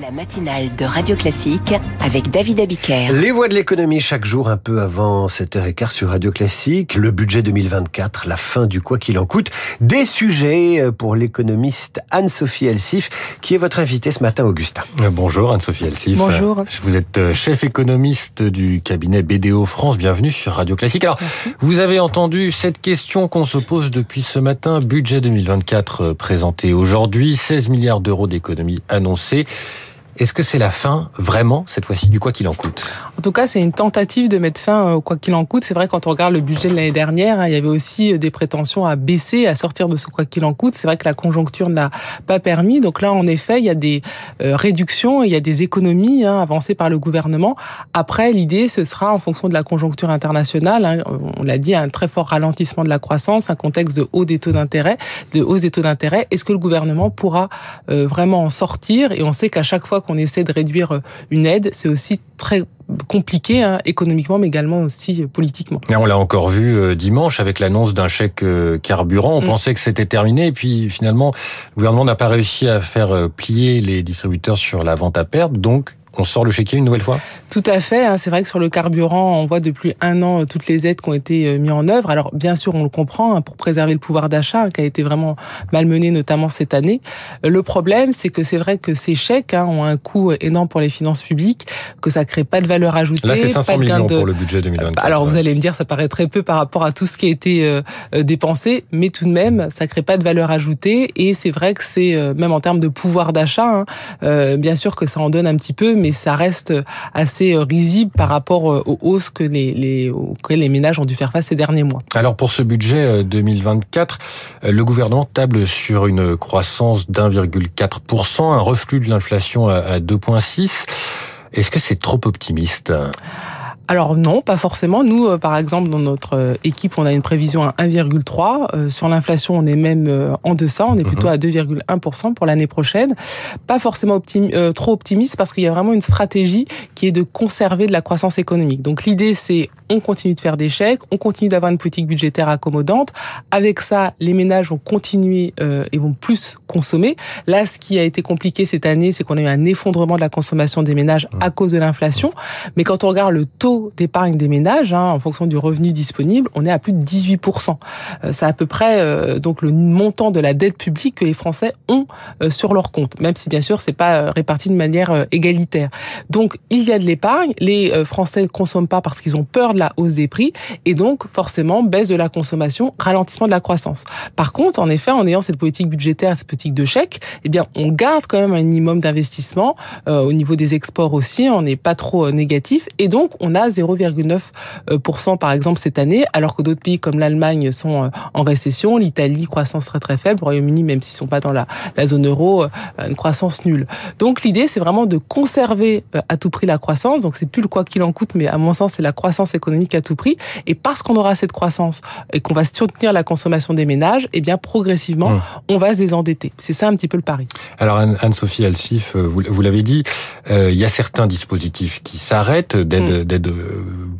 La matinale de Radio Classique avec David Abiker. Les voix de l'économie chaque jour un peu avant 7h15 sur Radio Classique. Le budget 2024, la fin du quoi qu'il en coûte. Des sujets pour l'économiste Anne-Sophie Elsif qui est votre invitée ce matin, Augustin. Bonjour Anne-Sophie Elsif. Bonjour. Vous êtes chef économiste du cabinet BDO France. Bienvenue sur Radio Classique. Alors, vous avez entendu cette question qu'on se pose depuis ce matin. Budget 2024 présenté aujourd'hui. 16 milliards d'euros d'économies annoncées. Est-ce que c'est la fin, vraiment, cette fois-ci, du quoi qu'il en coûte? En tout cas, c'est une tentative de mettre fin au quoi qu'il en coûte. C'est vrai, quand on regarde le budget de l'année dernière, hein, il y avait aussi des prétentions à baisser, à sortir de ce quoi qu'il en coûte. C'est vrai que la conjoncture ne l'a pas permis. Donc là, en effet, il y a des euh, réductions, il y a des économies hein, avancées par le gouvernement. Après, l'idée, ce sera, en fonction de la conjoncture internationale, hein, on l'a dit, un très fort ralentissement de la croissance, un contexte de haut des taux d'intérêt, de hausse des taux d'intérêt. Est-ce que le gouvernement pourra euh, vraiment en sortir? Et on sait qu'à chaque fois qu'on essaie de réduire une aide, c'est aussi très compliqué hein, économiquement, mais également aussi politiquement. Et on l'a encore vu euh, dimanche avec l'annonce d'un chèque euh, carburant. On mm. pensait que c'était terminé, et puis finalement, le gouvernement n'a pas réussi à faire euh, plier les distributeurs sur la vente à perte, donc on sort le chéquier une nouvelle fois? Tout à fait. Hein. C'est vrai que sur le carburant, on voit depuis un an toutes les aides qui ont été mises en œuvre. Alors bien sûr, on le comprend, hein, pour préserver le pouvoir d'achat, qui a été vraiment malmené notamment cette année. Le problème, c'est que c'est vrai que ces chèques hein, ont un coût énorme pour les finances publiques, que ça crée pas de valeur ajoutée. Là, c'est 500 millions pour le budget 2024. Alors vous allez me dire, ça paraît très peu par rapport à tout ce qui a été euh, euh, dépensé, mais tout de même, ça crée pas de valeur ajoutée. Et c'est vrai que c'est, euh, même en termes de pouvoir d'achat, bien sûr que ça en donne un petit peu, mais ça reste assez risible par rapport aux hausses que les, les, auxquelles les ménages ont dû faire face ces derniers mois. Alors pour ce budget 2024, le gouvernement table sur une croissance d'1,4%, un reflux de l'inflation à 2,6%. Est-ce que c'est trop optimiste? Alors non, pas forcément. Nous, euh, par exemple, dans notre euh, équipe, on a une prévision à 1,3. Euh, sur l'inflation, on est même en deçà. On est plutôt mhm. à 2,1% pour l'année prochaine. Pas forcément trop optimiste parce qu'il y a vraiment une stratégie qui est de conserver de la croissance économique. Donc l'idée, c'est on continue de faire des chèques, on continue d'avoir une politique budgétaire accommodante. Avec ça, les ménages vont continuer et vont plus consommer. Là, ce qui a été compliqué cette année, c'est qu'on a eu un effondrement de la consommation des ménages à cause de l'inflation. Mais quand on regarde le taux d'épargne des ménages, hein, en fonction du revenu disponible, on est à plus de 18%. Euh, c'est à peu près euh, donc le montant de la dette publique que les Français ont euh, sur leur compte, même si bien sûr c'est pas réparti de manière égalitaire. Donc il y a de l'épargne, les Français ne consomment pas parce qu'ils ont peur de la hausse des prix, et donc forcément baisse de la consommation, ralentissement de la croissance. Par contre, en effet, en ayant cette politique budgétaire, cette politique de chèque, eh bien on garde quand même un minimum d'investissement au niveau des exports aussi, on n'est pas trop négatif, et donc on a 0,9% par exemple cette année, alors que d'autres pays comme l'Allemagne sont euh, en récession, l'Italie croissance très très faible, le Royaume-Uni même s'ils sont pas dans la, la zone euro, euh, une croissance nulle. Donc l'idée c'est vraiment de conserver euh, à tout prix la croissance, donc c'est plus le quoi qu'il en coûte, mais à mon sens c'est la croissance économique à tout prix, et parce qu'on aura cette croissance et qu'on va soutenir la consommation des ménages, et eh bien progressivement mmh. on va se désendetter. C'est ça un petit peu le pari. Alors Anne-Sophie Alsif, vous, vous l'avez dit, il y a certains dispositifs qui s'arrêtent d'aide mmh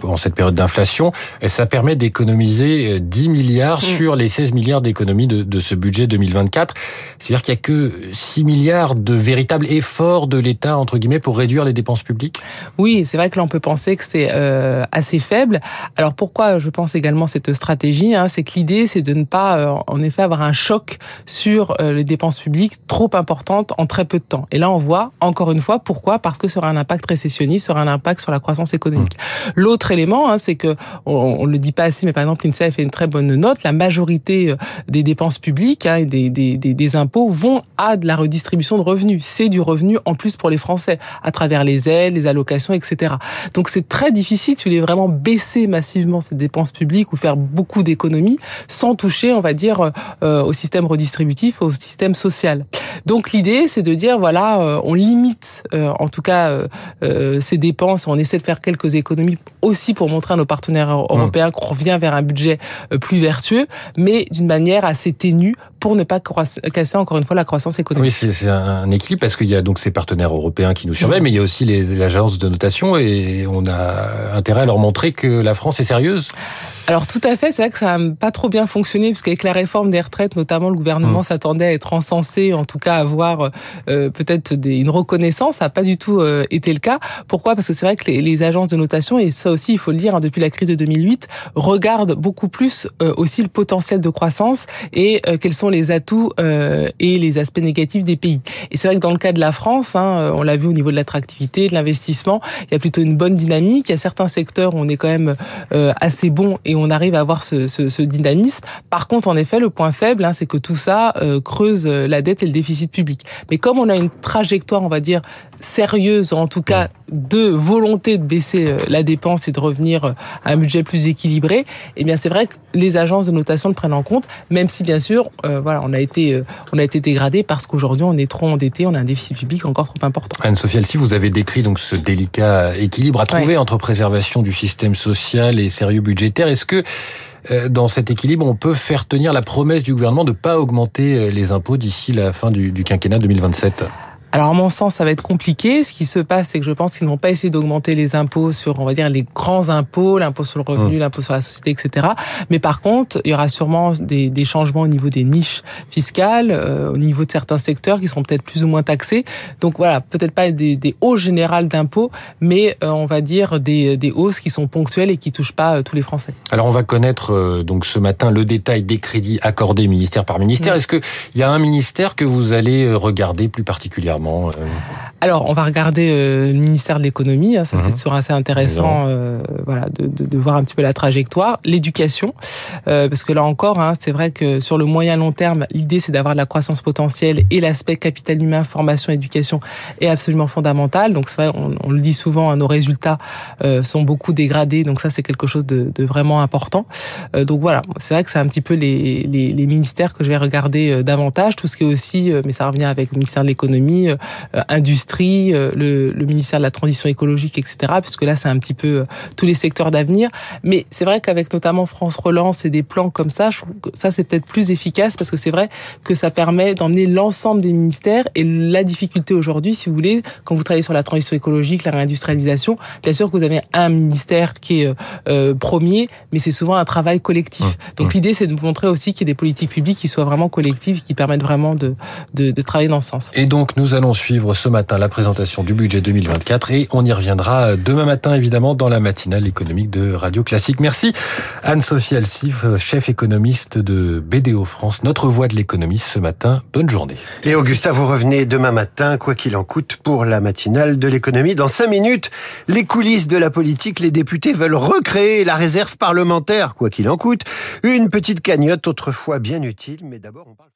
en cette période d'inflation, ça permet d'économiser 10 milliards mm. sur les 16 milliards d'économies de, de, ce budget 2024. C'est-à-dire qu'il n'y a que 6 milliards de véritables efforts de l'État, entre guillemets, pour réduire les dépenses publiques Oui, c'est vrai que là, on peut penser que c'est euh, assez faible. Alors pourquoi je pense également cette stratégie hein, C'est que l'idée, c'est de ne pas, euh, en effet, avoir un choc sur euh, les dépenses publiques trop importantes en très peu de temps. Et là, on voit, encore une fois, pourquoi? Parce que ça aura un impact récessionniste, ça aura un impact sur la croissance économique. L'autre élément, hein, c'est que on, le dit pas assez, mais par exemple, l'INSEE fait une très bonne note. La majorité euh, des dépenses publiques hein, et des, des, des, impôts vont à de la redistribution de revenus. C'est du revenu en plus pour les Français à travers les aides, les allocations, etc. Donc c'est très difficile vous voulez vraiment baisser massivement ces dépenses publiques ou faire beaucoup d'économies sans toucher, on va dire, euh, au système redistributif, au système social. Donc l'idée, c'est de dire voilà, euh, on limite en tout cas ces dépenses, on essaie de faire quelques économies aussi pour montrer à nos partenaires européens qu'on revient vers un budget euh, plus vertueux, mais d'une manière assez ténue pour ne pas casser encore une fois la croissance économique. Oui, c'est un équilibre parce qu'il y a donc ces partenaires européens qui nous surveillent, mais il y a aussi les, agences de notation et on a intérêt à leur montrer que la France est sérieuse. Alors tout à fait, c'est vrai que ça n'a pas trop bien fonctionné, parce qu'avec la réforme des retraites, notamment, le gouvernement mmh. s'attendait à être encensé, en tout cas avoir euh, peut-être une reconnaissance. Ça n'a pas du tout euh, été le cas. Pourquoi? Parce que c'est vrai que les, les, agences de notation, et ça aussi il faut le dire, hein, depuis la crise de 2008, regardent beaucoup plus euh, aussi le potentiel de croissance et quels sont les atouts et les aspects négatifs des pays. Et c'est vrai que dans le cas de la France, hein, on l'a vu au niveau de l'attractivité, de l'investissement, il y a plutôt une bonne dynamique. Il y a certains secteurs où on est quand même assez bon et on arrive à avoir ce, dynamisme. Par contre, en effet, le point faible, hein, c'est que tout ça euh, creuse la dette et le déficit public. Mais comme on a une trajectoire, on va dire, sérieuse, en tout cas de volonté de baisser euh, la dépense et de revenir euh, à un budget plus équilibré, eh bien c'est vrai que les agences de notation le prennent en compte, même si bien sûr, euh, voilà, on a été, on a été dégradé parce qu'aujourd'hui on est trop endetté, on a un déficit public encore trop important. Anne-Sophie Alcy, vous avez décrit donc ce délicat équilibre à trouver entre préservation du système social et sérieux budgétaire. Est-ce que dans cet équilibre, on peut faire tenir la promesse du gouvernement de ne pas augmenter les impôts d'ici la fin du, du quinquennat 2027 alors, à mon sens, ça va être compliqué. Ce qui se passe, c'est que je pense qu'ils n'ont pas essayé d'augmenter les impôts sur, on va dire, les grands impôts, l'impôt sur le revenu, mmh. l'impôt sur la société, etc. Mais par contre, il y aura sûrement des, des changements au niveau des niches fiscales, euh, au niveau de certains secteurs qui seront peut-être plus ou moins taxés. Donc voilà, peut-être pas des, des hausses générales d'impôts, mais euh, on va dire des, des, hausses qui sont ponctuelles et qui touchent pas euh, tous les Français. Alors, on va connaître donc ce matin le détail des crédits accordés ministère par ministère. Mmh. Est-ce qu'il y a un ministère que vous allez regarder plus particulièrement? Euh, Alors, on va regarder euh, le ministère de l'économie. Hein, ça, c'est mhm. toujours assez intéressant, euh, voilà, de, de, de, voir un petit peu la trajectoire. L'éducation, parce que là encore, hein, c'est vrai que sur le moyen long terme, l'idée c'est d'avoir de la croissance potentielle et l'aspect capital humain, formation, éducation est absolument fondamental. Donc c'est vrai, on, on, le dit souvent, hein, nos résultats sont beaucoup dégradés. Donc ça, c'est quelque chose de, de vraiment important. donc voilà, c'est vrai que c'est un petit peu les, les, les, ministères que je vais regarder davantage. Tout ce qui est aussi, mais ça revient avec le ministère de l'économie, euh, industrie, euh, le, le, ministère de la transition écologique, etc. Puisque là, c'est un petit peu euh, tous les secteurs d'avenir. Mais c'est vrai qu'avec notamment France Relance et des plans comme ça, je trouve que ça, c'est peut-être plus efficace parce que c'est vrai que ça permet d'emmener l'ensemble des ministères. Et la difficulté aujourd'hui, si vous voulez, quand vous travaillez sur la transition écologique, la réindustrialisation, bien sûr que vous avez un ministère qui est euh, premier, mais c'est souvent un travail collectif. Mmh. Donc mmh. l'idée, c'est de montrer aussi qu'il y a des politiques publiques qui soient vraiment collectives, qui permettent vraiment de, de, de travailler dans ce sens. Et donc, nous allons allons suivre ce matin la présentation du budget 2024 et on y reviendra demain matin évidemment dans la matinale économique de Radio Classique. Merci Anne-Sophie Alsif, chef économiste de BDO France, notre voix de l'économie ce matin. Bonne journée. Et Augustin, vous revenez demain matin, quoi qu'il en coûte, pour la matinale de l'économie. Dans cinq minutes, les coulisses de la politique, les députés veulent recréer la réserve parlementaire, quoi qu'il en coûte. Une petite cagnotte autrefois bien utile, mais d'abord on parle...